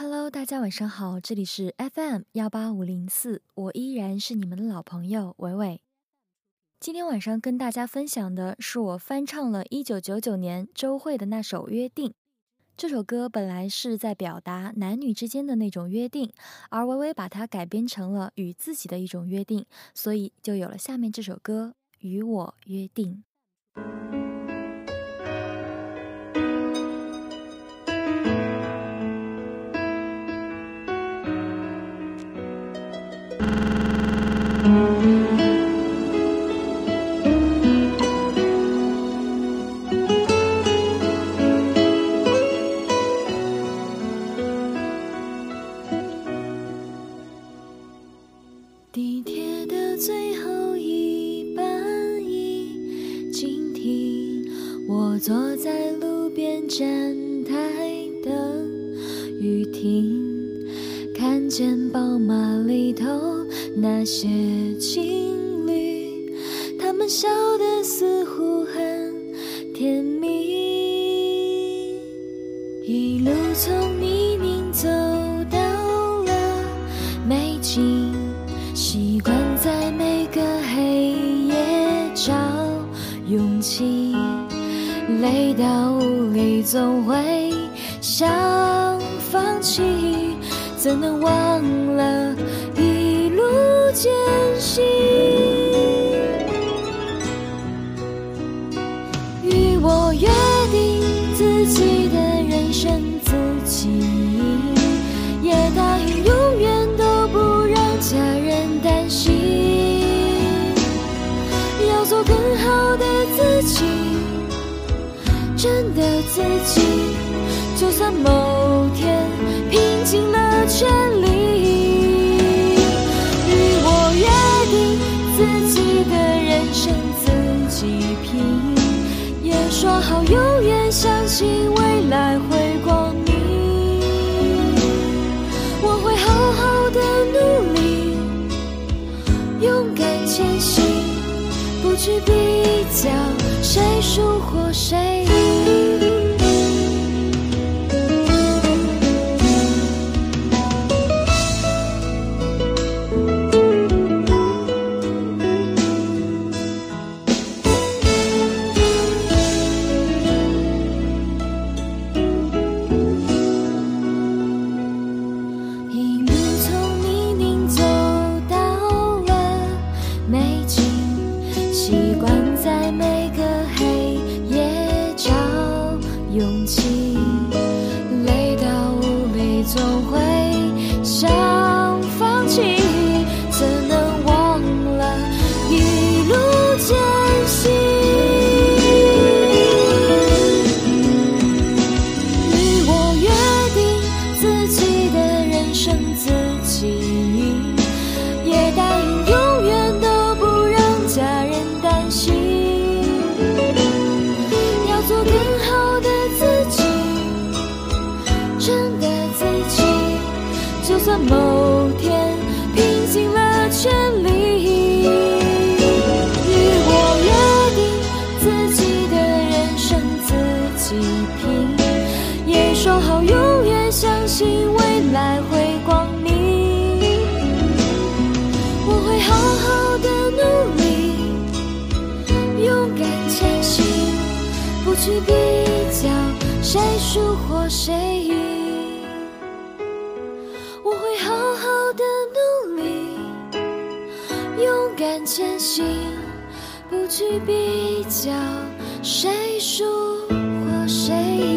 Hello，大家晚上好，这里是 FM 幺八五零四，我依然是你们的老朋友伟伟。今天晚上跟大家分享的是我翻唱了一九九九年周蕙的那首《约定》。这首歌本来是在表达男女之间的那种约定，而伟伟把它改编成了与自己的一种约定，所以就有了下面这首歌《与我约定》。坐在路边站台等雨停，看见宝马里头那些情侣，他们笑得似乎很甜蜜，一路从泥泞走到了美景。习惯在每个黑夜找勇气，累到无力总会想放弃，怎能忘了一路艰辛？与我约定自己的人生自己赢，也答应永远都不让家人担心，要做更好的自己，真的自己，就算某好永远相信未来会习惯在每个黑夜找勇气，累到无力总会信未来会光明，我会好好的努力，勇敢前行，不去比较谁输或谁赢。我会好好的努力，勇敢前行，不去比较谁输或谁赢。